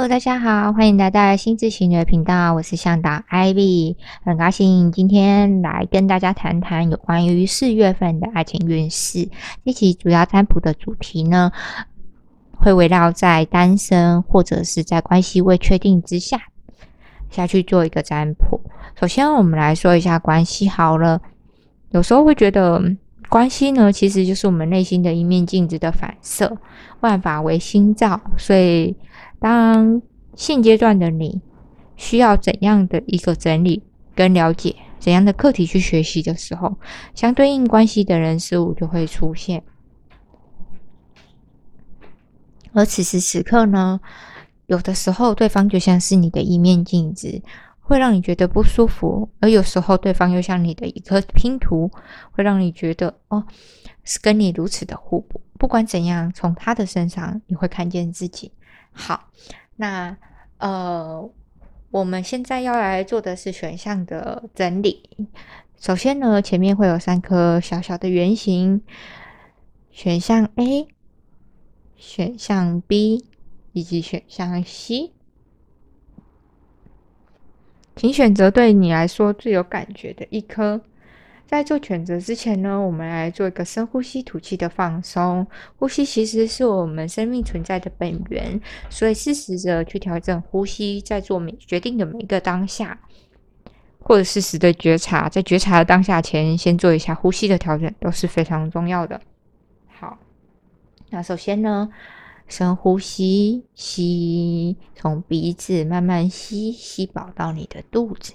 Hello，大家好，欢迎来到心智行的频道，我是向导 Ivy，很高兴今天来跟大家谈谈有关于四月份的爱情运势。这期主要占卜的主题呢，会围绕在单身或者是在关系未确定之下下去做一个占卜。首先，我们来说一下关系好了，有时候会觉得关系呢，其实就是我们内心的一面镜子的反射，万法为心造，所以。当现阶段的你需要怎样的一个整理跟了解，怎样的课题去学习的时候，相对应关系的人事物就会出现。而此时此刻呢，有的时候对方就像是你的一面镜子，会让你觉得不舒服；而有时候对方又像你的一颗拼图，会让你觉得哦，是跟你如此的互补。不管怎样，从他的身上你会看见自己。好，那呃，我们现在要来做的是选项的整理。首先呢，前面会有三颗小小的圆形，选项 A、选项 B 以及选项 C，请选择对你来说最有感觉的一颗。在做选择之前呢，我们来做一个深呼吸、吐气的放松。呼吸其实是我们生命存在的本源，所以适时的去调整呼吸，在做每决定的每一个当下，或者适时的觉察，在觉察的当下前，先做一下呼吸的调整，都是非常重要的。好，那首先呢，深呼吸，吸，从鼻子慢慢吸，吸饱到你的肚子。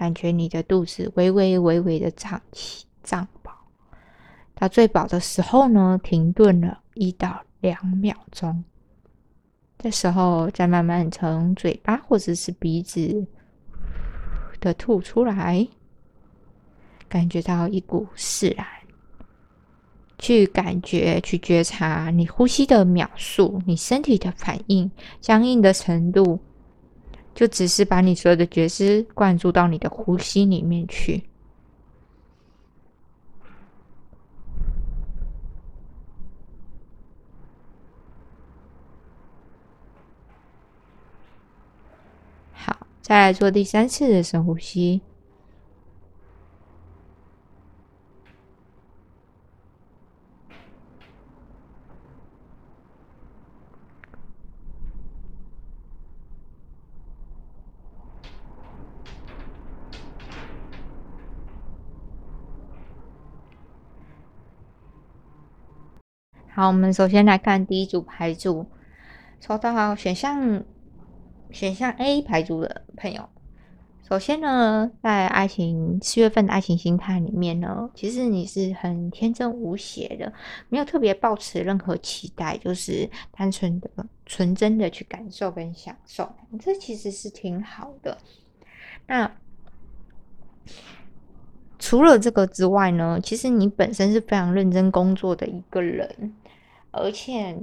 感觉你的肚子微微微微的胀气胀饱，到最饱的时候呢，停顿了一到两秒钟，这时候再慢慢从嘴巴或者是鼻子的吐出来，感觉到一股释然，去感觉去觉察你呼吸的秒数，你身体的反应僵硬的程度。就只是把你所有的觉知灌注到你的呼吸里面去。好，再来做第三次的深呼吸。好，我们首先来看第一组牌组，抽到选项选项 A 牌组的朋友。首先呢，在爱情四月份的爱情心态里面呢，其实你是很天真无邪的，没有特别抱持任何期待，就是单纯的、纯真的去感受跟享受，这其实是挺好的。那除了这个之外呢，其实你本身是非常认真工作的一个人。而且，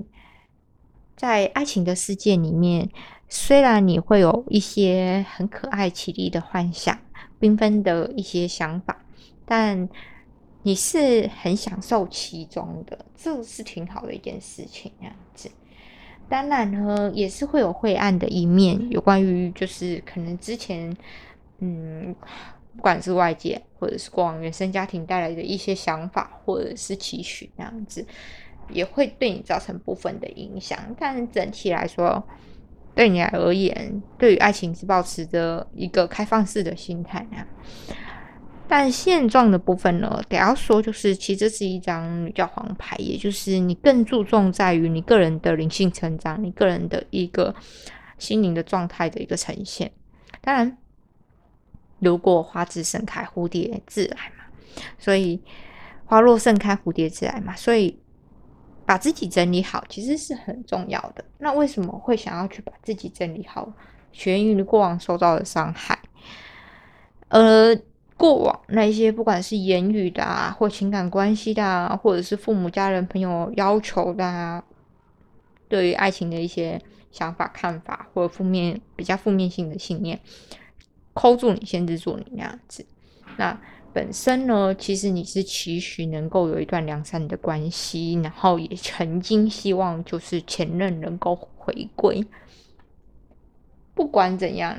在爱情的世界里面，虽然你会有一些很可爱、绮丽的幻想、缤纷的一些想法，但你是很享受其中的，这是挺好的一件事情。这样子，当然呢，也是会有晦暗的一面，有关于就是可能之前，嗯，不管是外界或者是过往原生家庭带来的一些想法或者是期许，那样子。也会对你造成部分的影响，但整体来说，对你而言，对于爱情是保持着一个开放式的心态啊。但现状的部分呢，得要说就是，其实这是一张女教皇牌，也就是你更注重在于你个人的灵性成长，你个人的一个心灵的状态的一个呈现。当然，如果花自盛开，蝴蝶自来嘛，所以花落盛开，蝴蝶自来嘛，所以。把自己整理好，其实是很重要的。那为什么会想要去把自己整理好？源于你过往受到的伤害，呃，过往那些不管是言语的啊，或情感关系的啊，或者是父母、家人、朋友要求的啊，对于爱情的一些想法、看法，或者负面、比较负面性的信念，扣住你、限制住你那样子，那。本身呢，其实你是期许能够有一段良善的关系，然后也曾经希望就是前任能够回归，不管怎样，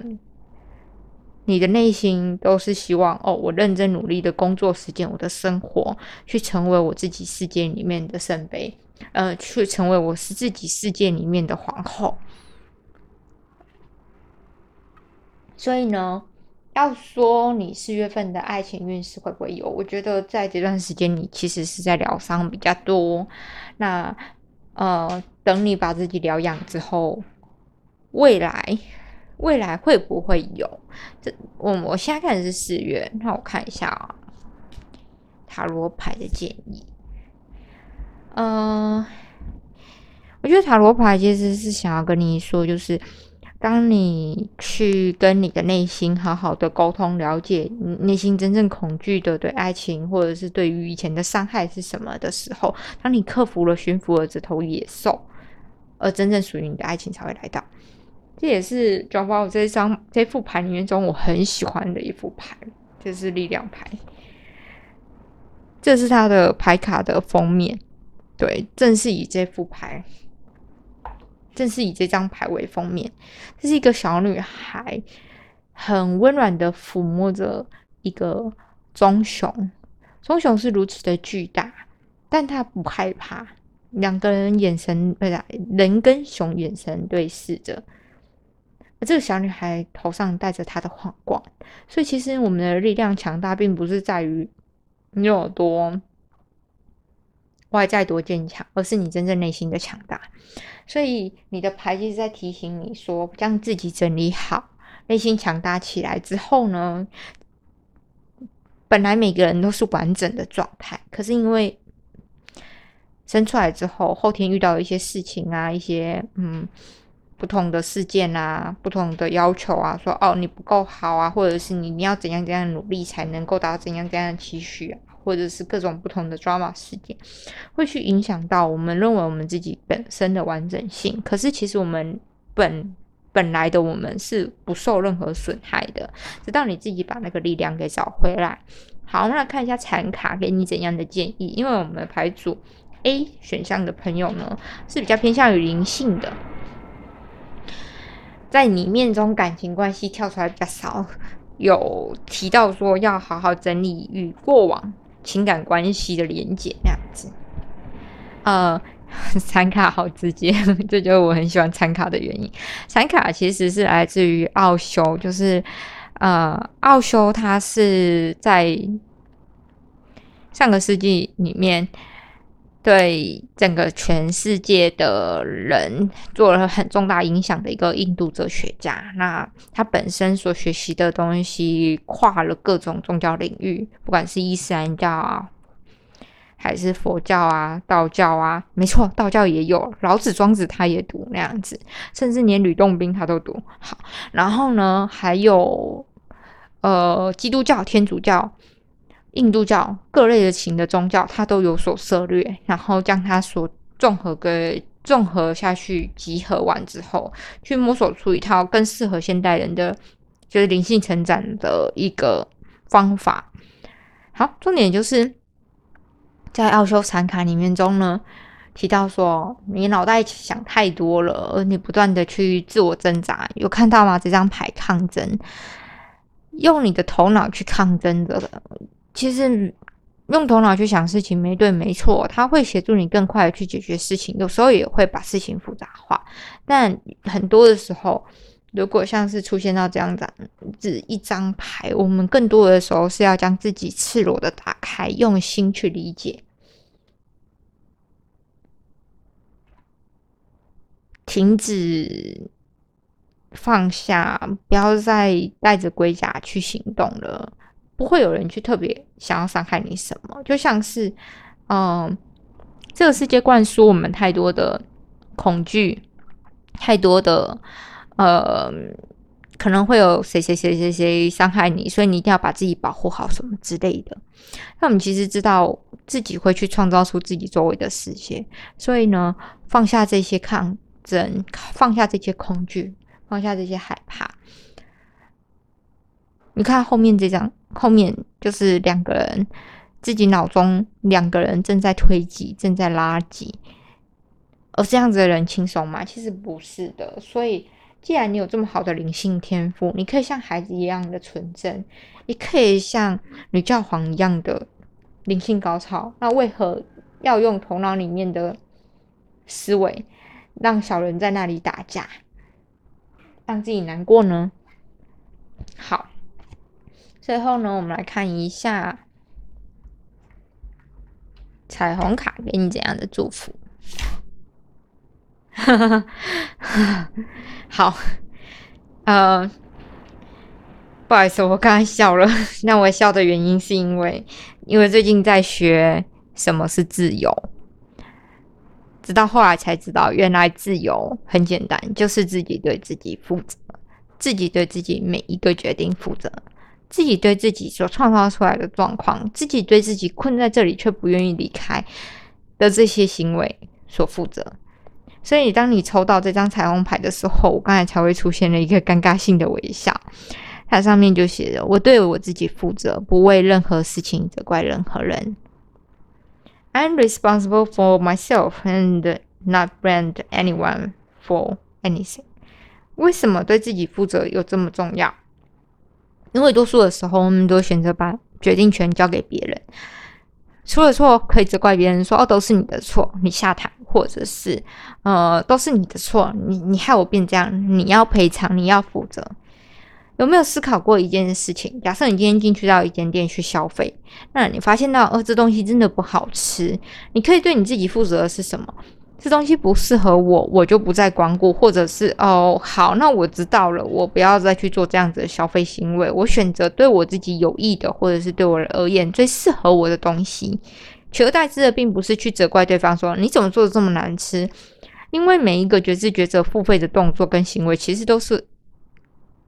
你的内心都是希望哦，我认真努力的工作时间，我的生活去成为我自己世界里面的圣杯，呃，去成为我是自己世界里面的皇后。所以呢，要说你四月份的爱情运势会不会有？我觉得在这段时间你其实是在疗伤比较多。那呃，等你把自己疗养之后，未来未来会不会有？这我我现在看的是四月，那我看一下啊塔罗牌的建议。嗯，我觉得塔罗牌其实是想要跟你说，就是。当你去跟你的内心好好的沟通，了解你内心真正恐惧的对爱情，或者是对于以前的伤害是什么的时候，当你克服了驯服了这头野兽，而真正属于你的爱情才会来到。这也是九宝这张这副牌里面中我很喜欢的一副牌，就是力量牌。这是它的牌卡的封面，对，正是以这副牌。正是以这张牌为封面，这是一个小女孩，很温暖的抚摸着一个棕熊。棕熊是如此的巨大，但它不害怕。两个人眼神，对啊，人跟熊眼神对视着。而这个小女孩头上戴着她的皇冠，所以其实我们的力量强大，并不是在于你有多。外在多坚强，而是你真正内心的强大。所以你的牌就是在提醒你说，将自己整理好，内心强大起来之后呢，本来每个人都是完整的状态，可是因为生出来之后，后天遇到一些事情啊，一些嗯不同的事件啊，不同的要求啊，说哦你不够好啊，或者是你你要怎样怎样努力才能够达到怎样怎样的期许啊。或者是各种不同的 drama 事件，会去影响到我们认为我们自己本身的完整性。可是其实我们本本来的我们是不受任何损害的，直到你自己把那个力量给找回来。好，那看一下残卡给你怎样的建议？因为我们的牌组 A 选项的朋友呢是比较偏向于灵性的，在里面中感情关系跳出来比较少，有提到说要好好整理与过往。情感关系的连接那样子，呃，残卡好直接，这就是我很喜欢残卡的原因。残卡其实是来自于奥修，就是呃，奥修他是在上个世纪里面。对整个全世界的人做了很重大影响的一个印度哲学家，那他本身所学习的东西跨了各种宗教领域，不管是伊斯兰教啊，还是佛教啊、道教啊，没错，道教也有老子、庄子，他也读那样子，甚至连吕洞宾他都读。好，然后呢，还有呃，基督教、天主教。印度教各类的型的宗教，它都有所涉略，然后将它所综合给综合下去，集合完之后，去摸索出一套更适合现代人的，就是灵性成长的一个方法。好，重点就是在奥修禅卡里面中呢，提到说，你脑袋想太多了，而你不断的去自我挣扎，有看到吗？这张牌抗争，用你的头脑去抗争的。其实用头脑去想事情没对没错，它会协助你更快的去解决事情。有时候也会把事情复杂化，但很多的时候，如果像是出现到这样子只一张牌，我们更多的时候是要将自己赤裸的打开，用心去理解，停止放下，不要再带着龟甲去行动了。不会有人去特别想要伤害你什么，就像是，嗯，这个世界灌输我们太多的恐惧，太多的，呃，可能会有谁谁谁谁谁伤害你，所以你一定要把自己保护好什么之类的。那我们其实知道自己会去创造出自己周围的世界，所以呢，放下这些抗争，放下这些恐惧，放下这些害怕。你看后面这张。后面就是两个人自己脑中两个人正在推挤，正在拉挤，而这样子的人轻松吗？其实不是的。所以既然你有这么好的灵性天赋，你可以像孩子一样的纯真，也可以像女教皇一样的灵性高超，那为何要用头脑里面的思维，让小人在那里打架，让自己难过呢？最后呢，我们来看一下彩虹卡给你怎样的祝福。好，呃，不好意思，我刚才笑了。那我笑的原因是因为，因为最近在学什么是自由，直到后来才知道，原来自由很简单，就是自己对自己负责，自己对自己每一个决定负责，自己对自己所创造出来的状况，自己对自己困在这里却不愿意离开的这些行为所负责。所以，当你抽到这张彩虹牌的时候，我刚才才会出现了一个尴尬性的微笑。它上面就写着：“我对我自己负责，不为任何事情责怪任何人。” I'm responsible for myself and not blame anyone for anything。为什么对自己负责有这么重要？因为多数的时候，我们都选择把决定权交给别人。出了错可以责怪别人，说哦都是你的错，你下台，或者是呃都是你的错，你你害我变这样，你要赔偿，你要负责。有没有思考过一件事情？假设你今天进去到一间店去消费，那你发现到哦这东西真的不好吃，你可以对你自己负责的是什么？这东西不适合我，我就不再光顾，或者是哦好，那我知道了，我不要再去做这样子的消费行为，我选择对我自己有益的，或者是对我而言最适合我的东西。取而代之的，并不是去责怪对方说你怎么做的这么难吃，因为每一个觉知觉者付费的动作跟行为，其实都是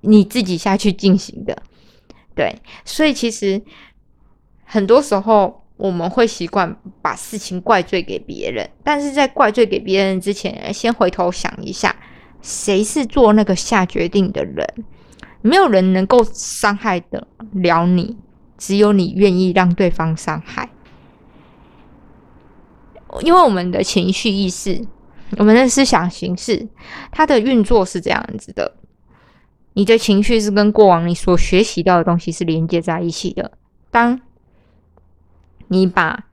你自己下去进行的，对，所以其实很多时候。我们会习惯把事情怪罪给别人，但是在怪罪给别人之前，先回头想一下，谁是做那个下决定的人？没有人能够伤害得了你，只有你愿意让对方伤害。因为我们的情绪意识，我们的思想形式，它的运作是这样子的：你的情绪是跟过往你所学习到的东西是连接在一起的。当你把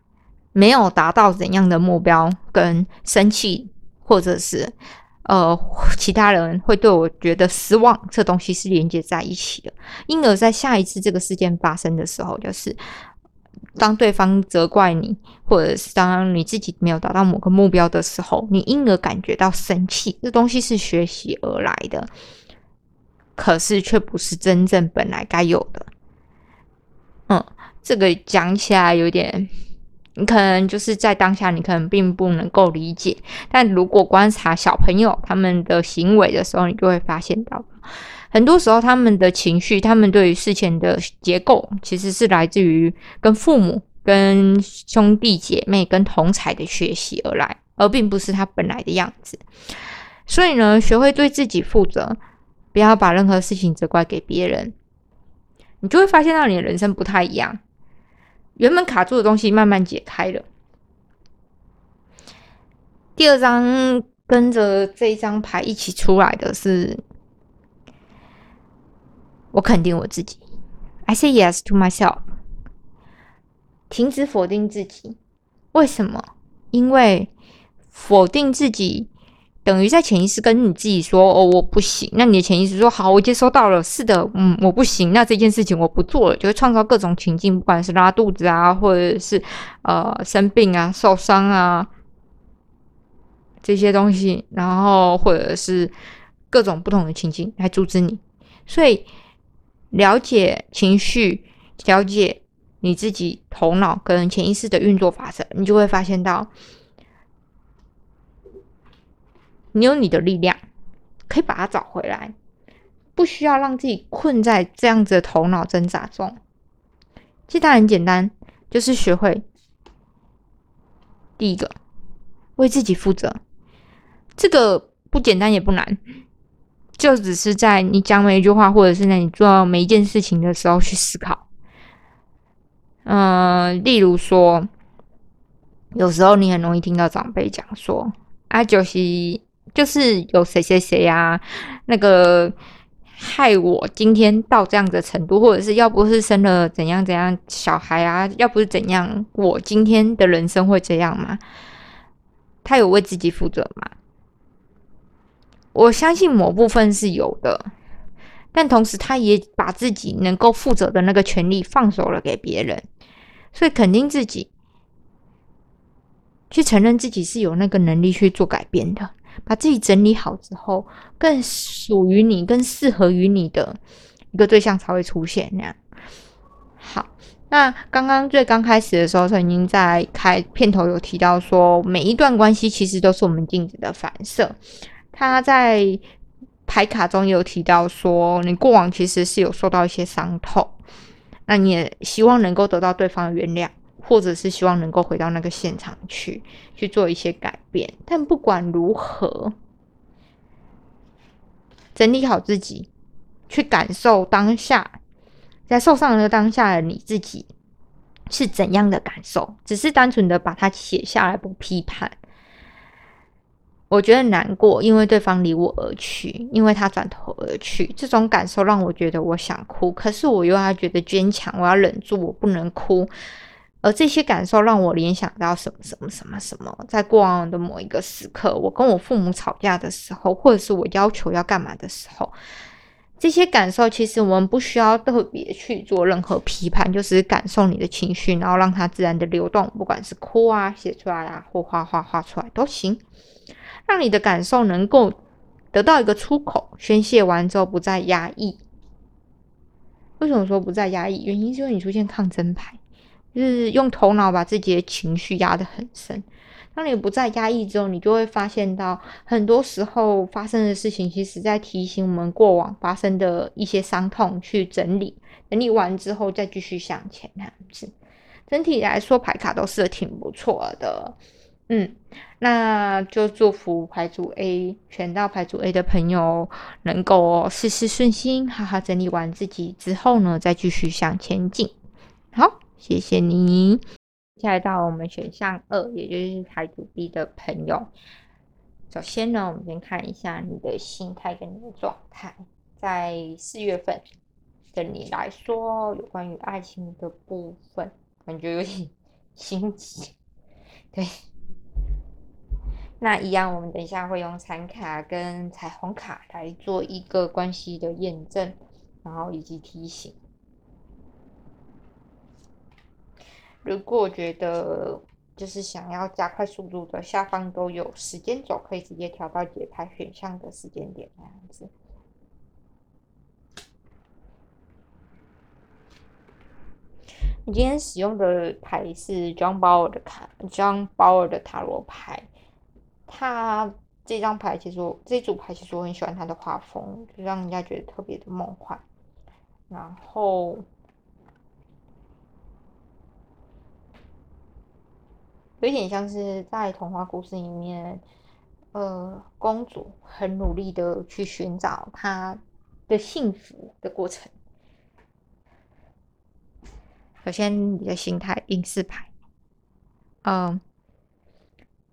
没有达到怎样的目标跟生气，或者是呃其他人会对我觉得失望，这东西是连接在一起的。因而，在下一次这个事件发生的时候，就是当对方责怪你，或者是当你自己没有达到某个目标的时候，你因而感觉到生气，这东西是学习而来的，可是却不是真正本来该有的。嗯。这个讲起来有点，你可能就是在当下，你可能并不能够理解。但如果观察小朋友他们的行为的时候，你就会发现到，很多时候他们的情绪，他们对于事情的结构，其实是来自于跟父母、跟兄弟姐妹、跟同才的学习而来，而并不是他本来的样子。所以呢，学会对自己负责，不要把任何事情责怪给别人，你就会发现到你的人生不太一样。原本卡住的东西慢慢解开了。第二张跟着这一张牌一起出来的是，我肯定我自己。I say yes to myself。停止否定自己。为什么？因为否定自己。等于在潜意识跟你自己说：“哦，我不行。”那你的潜意识说：“好，我接收到了。”是的，嗯，我不行。那这件事情我不做了，就会创造各种情境，不管是拉肚子啊，或者是呃生病啊、受伤啊这些东西，然后或者是各种不同的情境来阻止你。所以，了解情绪，了解你自己头脑跟潜意识的运作法则，你就会发现到。你有你的力量，可以把它找回来，不需要让自己困在这样子的头脑挣扎中。其实它很简单，就是学会第一个为自己负责。这个不简单也不难，就只是在你讲每一句话，或者是在你做每一件事情的时候去思考。嗯，例如说，有时候你很容易听到长辈讲说：“啊，就是。”就是有谁谁谁啊，那个害我今天到这样的程度，或者是要不是生了怎样怎样小孩啊，要不是怎样，我今天的人生会这样吗？他有为自己负责吗？我相信某部分是有的，但同时他也把自己能够负责的那个权利放手了给别人，所以肯定自己，去承认自己是有那个能力去做改变的，把自己整理好之后，更属于你、更适合于你的一个对象才会出现那样。好。那刚刚最刚开始的时候，曾经在开片头有提到说，每一段关系其实都是我们镜子的反射。他在牌卡中有提到说，你过往其实是有受到一些伤痛，那你也希望能够得到对方的原谅，或者是希望能够回到那个现场去去做一些改变。但不管如何，整理好自己，去感受当下。在受伤的当下的你自己是怎样的感受？只是单纯的把它写下来，不批判。我觉得难过，因为对方离我而去，因为他转头而去，这种感受让我觉得我想哭，可是我又要觉得坚强，我要忍住，我不能哭。而这些感受让我联想到什么什么什么什么，在过往的某一个时刻，我跟我父母吵架的时候，或者是我要求要干嘛的时候。这些感受其实我们不需要特别去做任何批判，就是感受你的情绪，然后让它自然的流动，不管是哭啊、写出来啊，或画画画出来都行，让你的感受能够得到一个出口，宣泄完之后不再压抑。为什么说不再压抑？原因是因为你出现抗争牌，就是用头脑把自己的情绪压得很深。当你不再压抑之后，你就会发现到很多时候发生的事情，其实在提醒我们过往发生的一些伤痛，去整理，整理完之后再继续向前。这样子，整体来说牌卡都是挺不错的。嗯，那就祝福牌组 A 选到牌组 A 的朋友能够事事顺心，哈哈整理完自己之后呢，再继续向前进。好，谢谢你。接下来到我们选项二，也就是台主 B 的朋友。首先呢，我们先看一下你的心态跟你的状态，在四月份的你来说，有关于爱情的部分，感觉有点心急。对，那一样，我们等一下会用残卡跟彩虹卡来做一个关系的验证，然后以及提醒。如果觉得就是想要加快速度的，下方都有时间轴，可以直接调到解牌选项的时间点，那样子。你今天使用的牌是 John Bauer 的卡，John Bauer 的塔罗牌。他这张牌其实我这组牌其实我很喜欢他的画风，就让人家觉得特别的梦幻。然后。有点像是在童话故事里面，呃，公主很努力的去寻找她的幸福的过程。首先，你的心态隐士牌，嗯，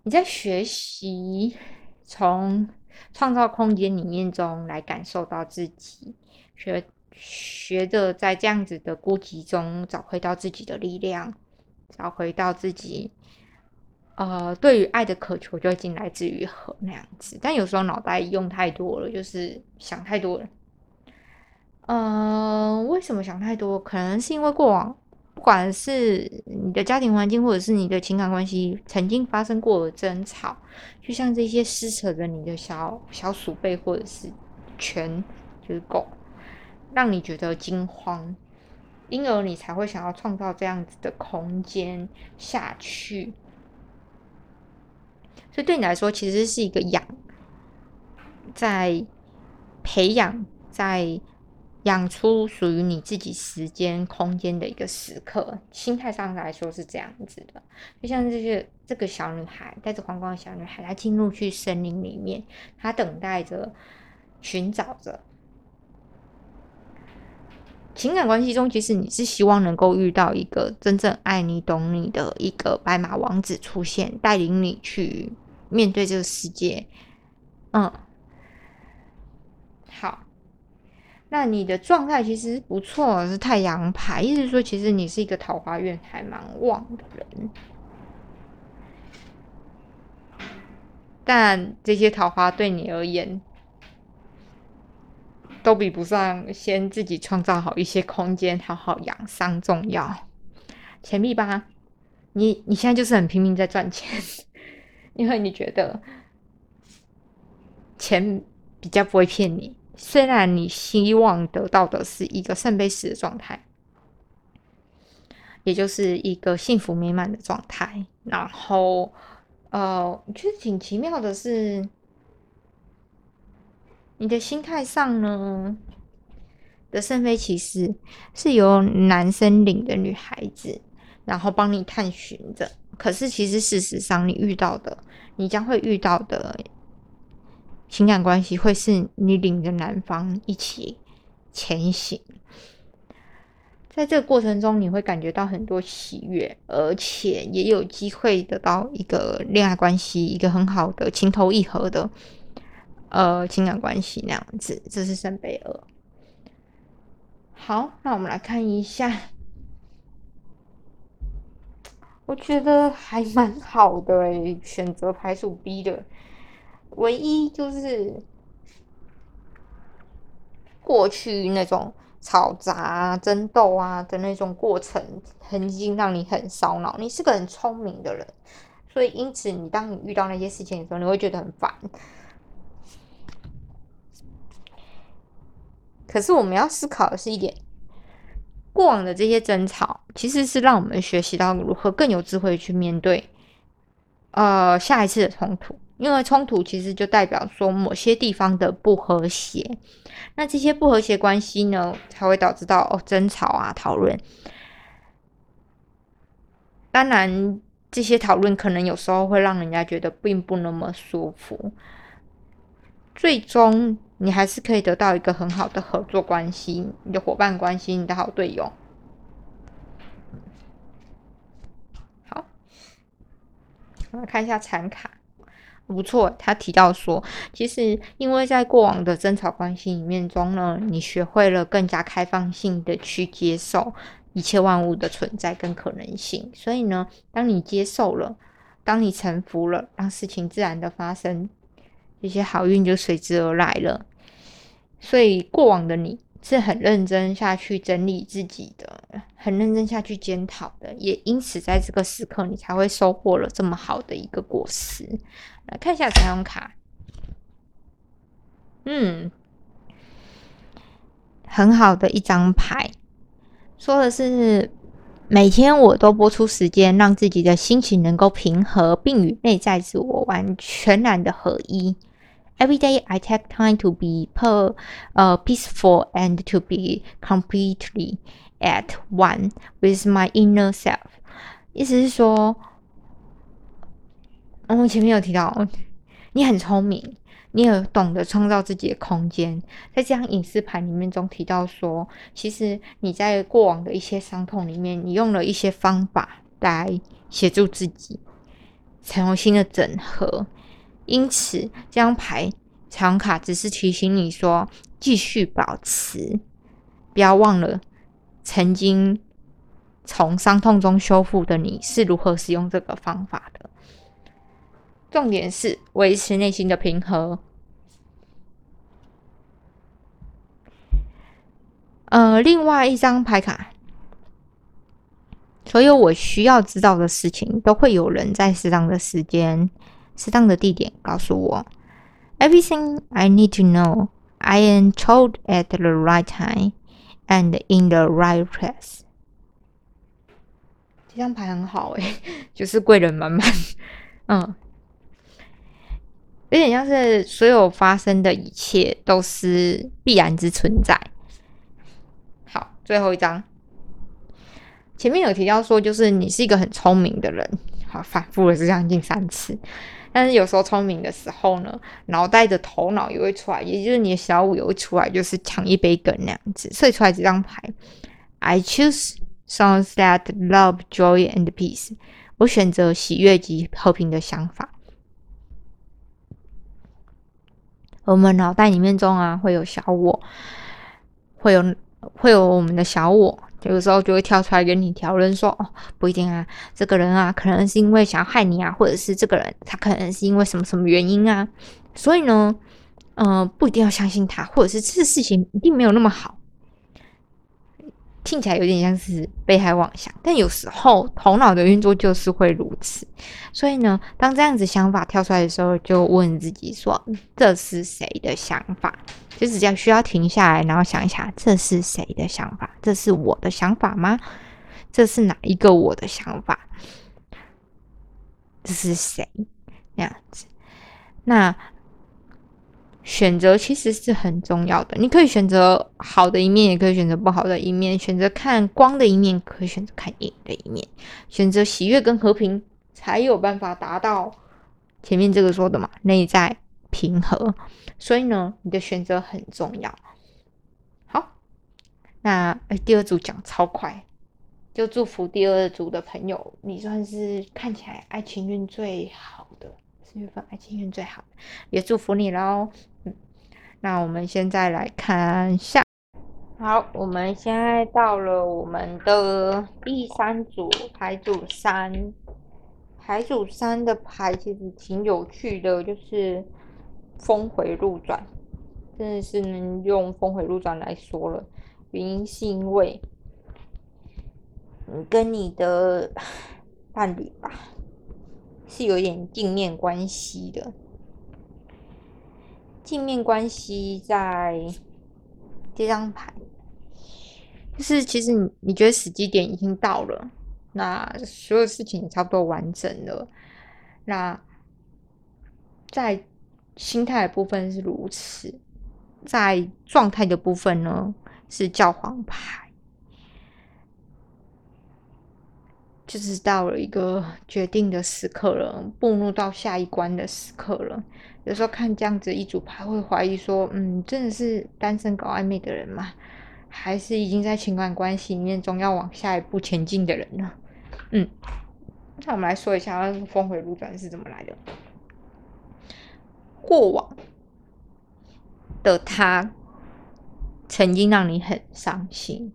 你在学习从创造空间里面中来感受到自己，学学着在这样子的孤寂中找回到自己的力量，找回到自己。呃，对于爱的渴求就已经来自于和那样子，但有时候脑袋用太多了，就是想太多了。嗯，为什么想太多？可能是因为过往，不管是你的家庭环境，或者是你的情感关系，曾经发生过的争吵，就像这些撕扯着你的小小鼠辈或者是犬，就是狗，让你觉得惊慌，因而你才会想要创造这样子的空间下去。所以对你来说，其实是一个养，在培养，在养出属于你自己时间空间的一个时刻。心态上来说是这样子的，就像这些这个小女孩带着黄光的小女孩，她进入去森林里面，她等待着，寻找着。情感关系中，其实你是希望能够遇到一个真正爱你、懂你的一个白马王子出现，带领你去。面对这个世界，嗯，好，那你的状态其实不错，是太阳牌，意思是说其实你是一个桃花运还蛮旺的人，但这些桃花对你而言。都比不上先自己创造好一些空间，好好养伤重要。钱币吧，你你现在就是很拼命在赚钱，因为你觉得钱比较不会骗你。虽然你希望得到的是一个圣杯十的状态，也就是一个幸福美满的状态。然后，呃，其实挺奇妙的是。你的心态上呢的圣杯骑士是由男生领的女孩子，然后帮你探寻着。可是其实事实上，你遇到的，你将会遇到的情感关系，会是你领着男方一起前行。在这个过程中，你会感觉到很多喜悦，而且也有机会得到一个恋爱关系，一个很好的情投意合的。呃，情感关系那样子，这是圣杯二。好，那我们来看一下，我觉得还蛮好的诶，选择排除 B 的，唯一就是过去那种吵杂、争斗啊的那种过程，曾经让你很烧脑。你是个很聪明的人，所以因此，你当你遇到那些事情的时候，你会觉得很烦。可是我们要思考的是一点，过往的这些争吵，其实是让我们学习到如何更有智慧去面对，呃，下一次的冲突。因为冲突其实就代表说某些地方的不和谐，那这些不和谐关系呢，才会导致到哦争吵啊讨论。当然，这些讨论可能有时候会让人家觉得并不那么舒服，最终。你还是可以得到一个很好的合作关系，你的伙伴关系，你的好队友。好，我们看一下残卡，不错。他提到说，其实因为在过往的争吵关系里面中呢，你学会了更加开放性的去接受一切万物的存在跟可能性，所以呢，当你接受了，当你臣服了，让事情自然的发生。一些好运就随之而来了，所以过往的你是很认真下去整理自己的，很认真下去检讨的，也因此在这个时刻你才会收获了这么好的一个果实。来看一下彩虹卡，嗯，很好的一张牌，说的是每天我都播出时间，让自己的心情能够平和，并与内在自我完全然的合一。Every day I take time to be per, uh, peaceful and to be completely at one with my inner self。意思是说，我前面有提到，你很聪明，你也懂得创造自己的空间。在这张隐士牌里面中提到说，其实你在过往的一些伤痛里面，你用了一些方法来协助自己采用新的整合。因此，这张牌彩虹卡只是提醒你说，继续保持，不要忘了曾经从伤痛中修复的你是如何使用这个方法的。重点是维持内心的平和。呃，另外一张牌卡，所有我需要知道的事情，都会有人在适当的时间。适当的地点告诉我，Everything I need to know, I am told at the right time and in the right place。这张牌很好诶，就是贵人满满，嗯，有点像是所有发生的一切都是必然之存在。好，最后一张，前面有提到说，就是你是一个很聪明的人，好，反复了这将近三次。但是有时候聪明的时候呢，脑袋的头脑也会出来，也就是你的小五也会出来，就是抢一杯羹那样子。所以出来这张牌，I choose songs that love, joy and peace。我选择喜悦及和平的想法。我们脑袋里面中啊会有小我，会有会有我们的小我，有时候就会跳出来跟你讨论说，哦，不一定啊，这个人啊，可能是因为想要害你啊，或者是这个人他可能是因为什么什么原因啊，所以呢，嗯，不一定要相信他，或者是这事情一定没有那么好。听起来有点像是被害妄想，但有时候头脑的运作就是会如此。所以呢，当这样子想法跳出来的时候，就问自己说：“这是谁的想法？”就是这样，需要停下来，然后想一下，这是谁的想法？这是我的想法吗？这是哪一个我的想法？这是谁？那样子，那。选择其实是很重要的，你可以选择好的一面，也可以选择不好的一面。选择看光的一面，可以选择看影的一面。选择喜悦跟和平，才有办法达到前面这个说的嘛，内在平和。所以呢，你的选择很重要。好，那第二组讲超快，就祝福第二组的朋友，你算是看起来爱情运最好的，四月份爱情运最好的，也祝福你喽。那我们现在来看下，好，我们现在到了我们的第三组牌组三，牌组三的牌其实挺有趣的，就是峰回路转，真的是能用峰回路转来说了。原因是因为你跟你的伴侣吧，是有点镜面关系的。镜面关系在这张牌，就是其实你你觉得时机点已经到了，那所有事情也差不多完整了。那在心态的部分是如此，在状态的部分呢是教皇牌，就是到了一个决定的时刻了，步入到下一关的时刻了。有时候看这样子一组牌，会怀疑说，嗯，真的是单身搞暧昧的人吗？还是已经在情感关系里面，总要往下一步前进的人呢？嗯，那我们来说一下峰回路转是怎么来的。过往的他曾经让你很伤心，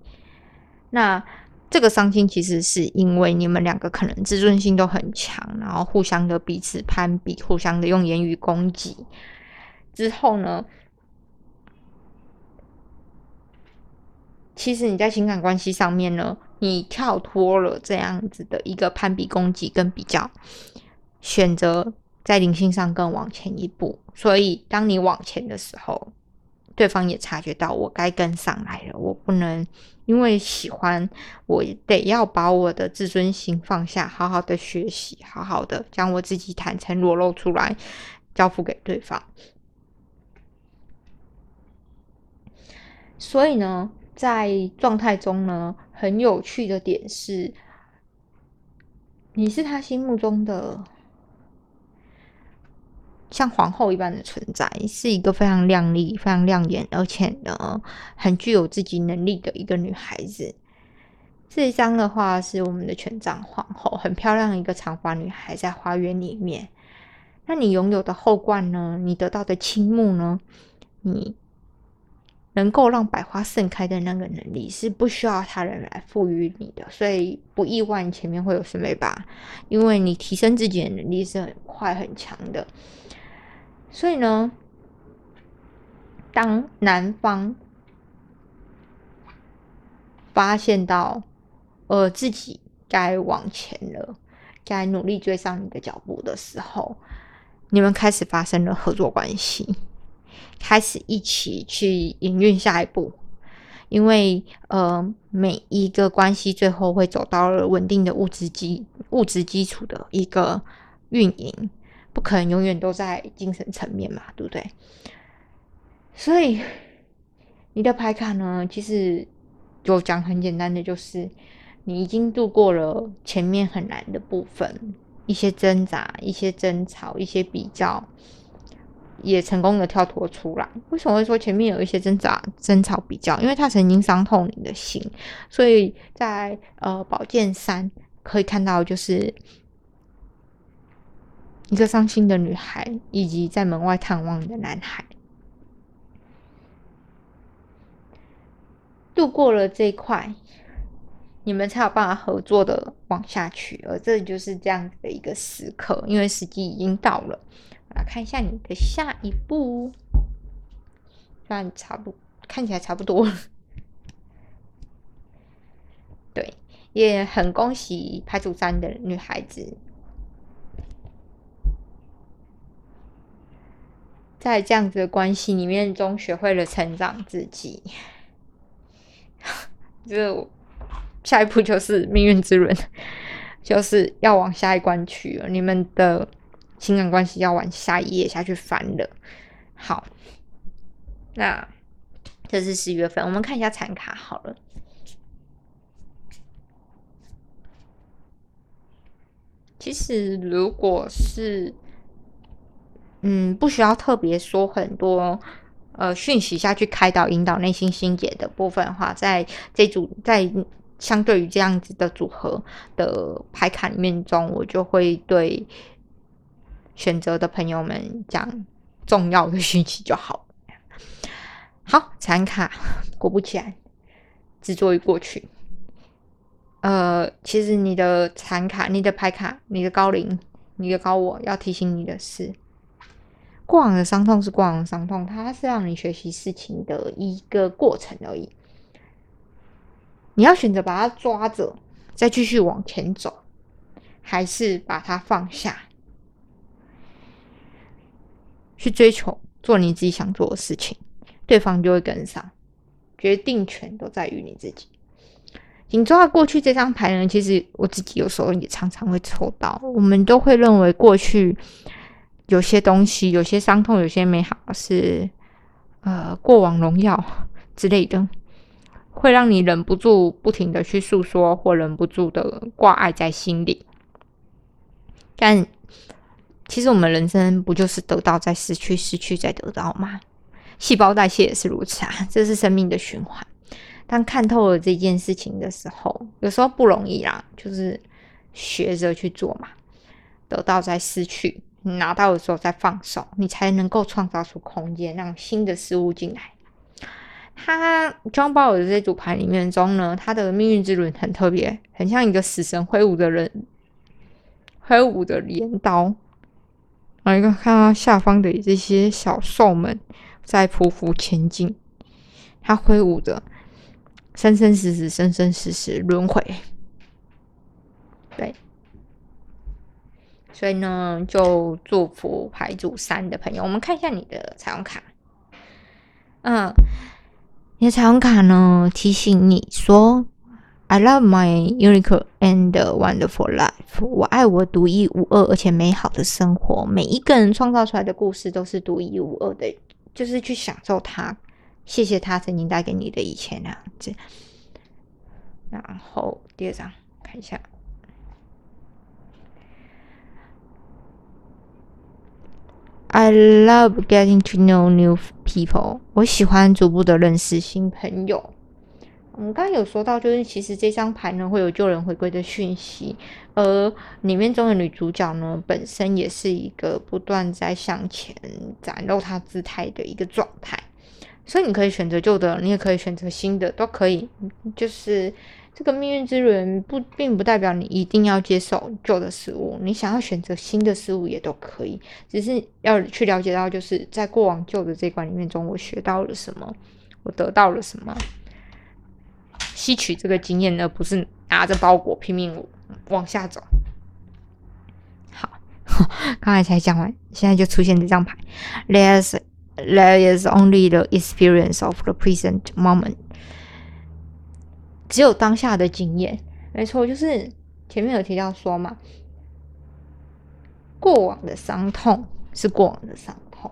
那。这个伤心其实是因为你们两个可能自尊心都很强，然后互相的彼此攀比，互相的用言语攻击。之后呢，其实你在情感关系上面呢，你跳脱了这样子的一个攀比、攻击跟比较，选择在灵性上更往前一步。所以，当你往前的时候，对方也察觉到我该跟上来了，我不能。因为喜欢，我得要把我的自尊心放下，好好的学习，好好的将我自己坦诚裸露出来，交付给对方。所以呢，在状态中呢，很有趣的点是，你是他心目中的。像皇后一般的存在，是一个非常靓丽、非常亮眼，而且呢，很具有自己能力的一个女孩子。这一张的话是我们的权杖皇后，很漂亮一个长发女孩在花园里面。那你拥有的后冠呢？你得到的倾慕呢？你能够让百花盛开的那个能力是不需要他人来赋予你的，所以不意外前面会有审美吧？因为你提升自己的能力是很快很强的。所以呢，当男方发现到，呃，自己该往前了，该努力追上你的脚步的时候，你们开始发生了合作关系，开始一起去营运下一步。因为，呃，每一个关系最后会走到了稳定的物质基物质基础的一个运营。不可能永远都在精神层面嘛，对不对？所以你的牌卡呢，其实就讲很简单的，就是你已经度过了前面很难的部分，一些挣扎、一些争吵、一些比较，也成功的跳脱出来。为什么会说前面有一些挣扎、争吵、比较？因为他曾经伤透你的心，所以在呃宝剑三可以看到就是。一个伤心的女孩以及在门外探望的男孩。度过了这一块你们才有办法合作的往下去而这就是这样子的一个时刻因为时机已经到了。我来看一下你的下一步虽然差不看起来差不多了。对也很恭喜排除三的女孩子在这样子的关系里面中，学会了成长自己。就下一步就是命运之轮，就是要往下一关去了。你们的情感关系要往下一页下去翻了。好，那这是十一月份，我们看一下残卡好了。其实如果是嗯，不需要特别说很多，呃，讯息下去开导、引导内心心结的部分的话，在这组在相对于这样子的组合的牌卡里面中，我就会对选择的朋友们讲重要的讯息就好。好，残卡，果不其然，执着于过去。呃，其实你的残卡、你的牌卡、你的高龄、你的高我要提醒你的是。过往的伤痛是过往的伤痛，它是让你学习事情的一个过程而已。你要选择把它抓着，再继续往前走，还是把它放下，去追求做你自己想做的事情，对方就会跟上。决定权都在于你自己。你抓过去这张牌呢？其实我自己有时候也常常会抽到，我们都会认为过去。有些东西，有些伤痛，有些美好，是呃过往荣耀 之类的，会让你忍不住不停的去诉说，或忍不住的挂碍在心里。但其实我们人生不就是得到再失去，失去再得到吗？细胞代谢也是如此啊，这是生命的循环。当看透了这件事情的时候，有时候不容易啦，就是学着去做嘛，得到再失去。拿到的时候再放手，你才能够创造出空间，让新的事物进来。他装包的这组牌里面中呢，他的命运之轮很特别，很像一个死神挥舞的人，挥舞的镰刀。然后一个看到下方的这些小兽们在匍匐前进，他挥舞着生生死死，生生死死轮回。对。所以呢，就祝福牌组三的朋友。我们看一下你的彩虹卡。嗯，你的彩虹卡呢，提醒你说：“I love my unique and wonderful life。”我爱我独一无二而且美好的生活。每一个人创造出来的故事都是独一无二的，就是去享受它。谢谢他曾经带给你的一切那样子。然后第二张，看一下。I love getting to know new people。我喜欢逐步的认识新朋友。我们刚刚有说到，就是其实这张牌呢会有救人回归的讯息，而里面中的女主角呢本身也是一个不断在向前展露她姿态的一个状态。所以你可以选择旧的，你也可以选择新的，都可以。就是。这个命运之轮不，并不代表你一定要接受旧的事物，你想要选择新的事物也都可以，只是要去了解到，就是在过往旧的这一关里面中，我学到了什么，我得到了什么，吸取这个经验，而不是拿着包裹拼命往下走。好，刚才才讲完，现在就出现这张牌，There's there is only the experience of the present moment。只有当下的经验，没错，就是前面有提到说嘛，过往的伤痛是过往的伤痛，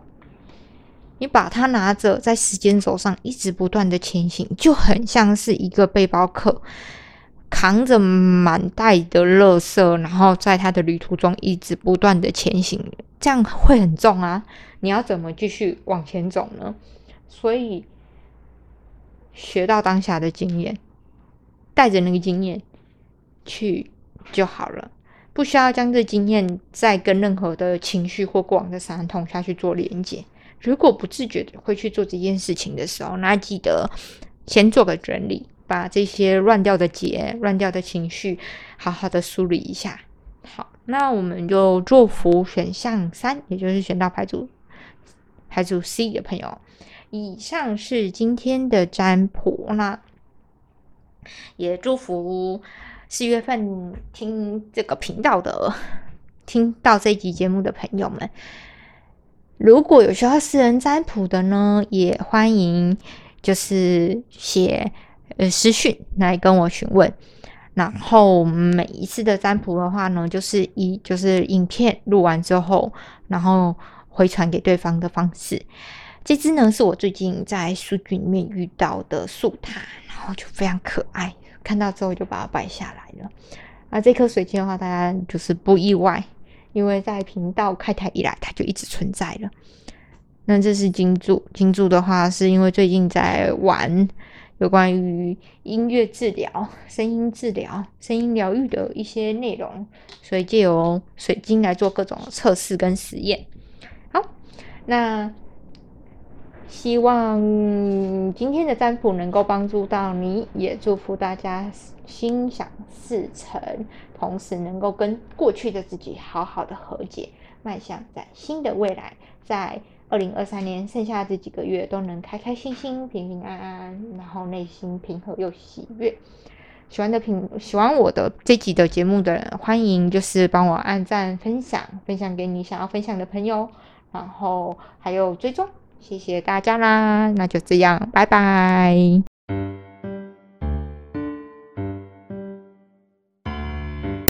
你把它拿着，在时间轴上一直不断的前行，就很像是一个背包客扛着满袋的垃圾，然后在他的旅途中一直不断的前行，这样会很重啊！你要怎么继续往前走呢？所以学到当下的经验。带着那个经验去就好了，不需要将这经验再跟任何的情绪或过往的伤痛下去做连接。如果不自觉的会去做这件事情的时候，那记得先做个整理，把这些乱掉的结、乱掉的情绪，好好的梳理一下。好，那我们就祝福选项三，也就是选到牌组牌组 C 的朋友。以上是今天的占卜，那也祝福四月份听这个频道的、听到这集节目的朋友们。如果有需要私人占卜的呢，也欢迎就是写呃私讯来跟我询问。然后每一次的占卜的话呢，就是一就是影片录完之后，然后回传给对方的方式。这只呢是我最近在书局里面遇到的树塔，然后就非常可爱，看到之后就把它摆下来了。而这颗水晶的话，大家就是不意外，因为在频道开台以来，它就一直存在了。那这是金柱，金柱的话是因为最近在玩有关于音乐治疗、声音治疗、声音疗愈的一些内容，所以借由水晶来做各种测试跟实验。好，那。希望今天的占卜能够帮助到你，也祝福大家心想事成，同时能够跟过去的自己好好的和解，迈向在新的未来，在二零二三年剩下这几个月都能开开心心、平平安安，然后内心平和又喜悦。喜欢的评喜欢我的这集的节目的人，欢迎就是帮我按赞、分享，分享给你想要分享的朋友，然后还有追踪。谢谢大家啦，那就这样，拜拜。